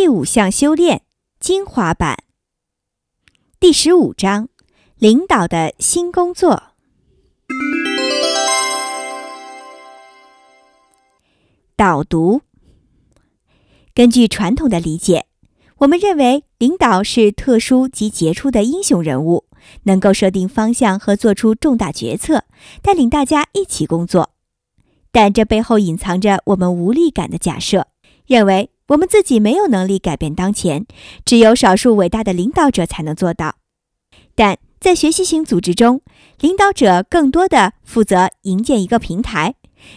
第五项修炼精华版，第十五章领导的新工作。导读：根据传统的理解，我们认为领导是特殊及杰出的英雄人物，能够设定方向和做出重大决策，带领大家一起工作。但这背后隐藏着我们无力感的假设，认为我们自己没有能力改变当前，只有少数伟大的领导者才能做到。但在学习型组织中，领导者更多的负责营建一个平台。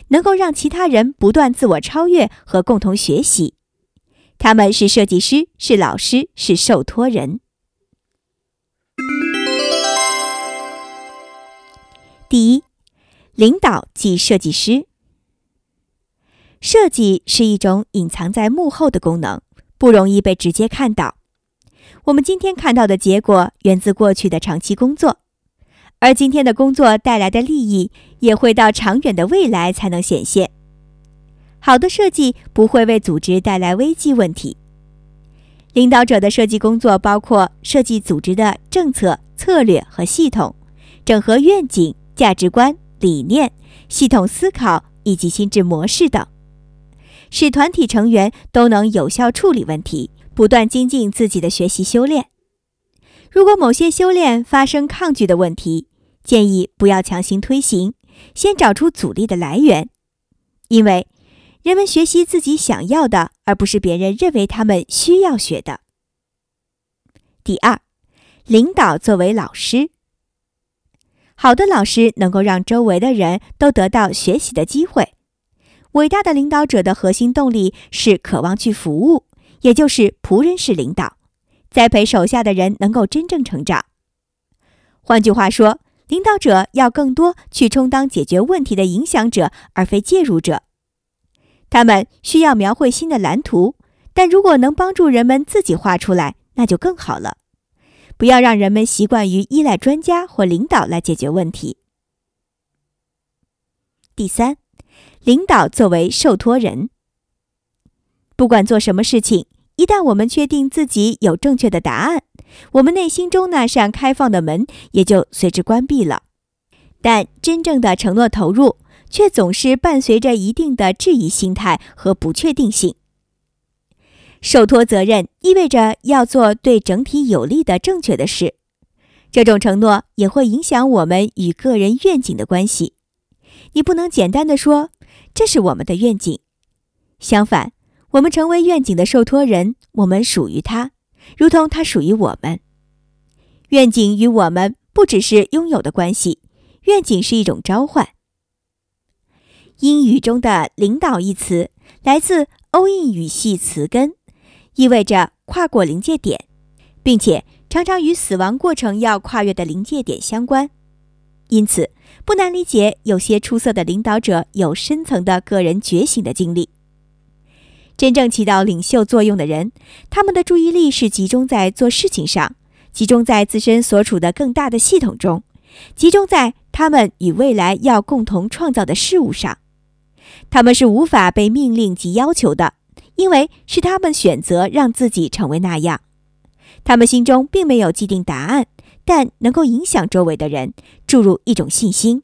能够让其他人不断自我超越和共同学习，他们是设计师，是老师，是受托人。第一，领导即设计师。设计是一种隐藏在幕后的功能，不容易被直接看到。我们今天看到的结果源自过去的长期工作。而今天的工作带来的利益，也会到长远的未来才能显现。好的设计不会为组织带来危机问题。领导者的设计工作包括设计组织的政策、策略和系统，整合愿景、价值观、理念、系统思考以及心智模式等，使团体成员都能有效处理问题，不断精进自己的学习修炼。如果某些修炼发生抗拒的问题，建议不要强行推行，先找出阻力的来源，因为人们学习自己想要的，而不是别人认为他们需要学的。第二，领导作为老师，好的老师能够让周围的人都得到学习的机会。伟大的领导者的核心动力是渴望去服务，也就是仆人式领导，栽培手下的人能够真正成长。换句话说。领导者要更多去充当解决问题的影响者，而非介入者。他们需要描绘新的蓝图，但如果能帮助人们自己画出来，那就更好了。不要让人们习惯于依赖专家或领导来解决问题。第三，领导作为受托人，不管做什么事情，一旦我们确定自己有正确的答案。我们内心中那扇开放的门也就随之关闭了，但真正的承诺投入却总是伴随着一定的质疑心态和不确定性。受托责任意味着要做对整体有利的正确的事，这种承诺也会影响我们与个人愿景的关系。你不能简单的说这是我们的愿景，相反，我们成为愿景的受托人，我们属于他。如同它属于我们，愿景与我们不只是拥有的关系，愿景是一种召唤。英语中的“领导”一词来自欧印语系词根，意味着跨过临界点，并且常常与死亡过程要跨越的临界点相关。因此，不难理解有些出色的领导者有深层的个人觉醒的经历。真正起到领袖作用的人，他们的注意力是集中在做事情上，集中在自身所处的更大的系统中，集中在他们与未来要共同创造的事物上。他们是无法被命令及要求的，因为是他们选择让自己成为那样。他们心中并没有既定答案，但能够影响周围的人，注入一种信心。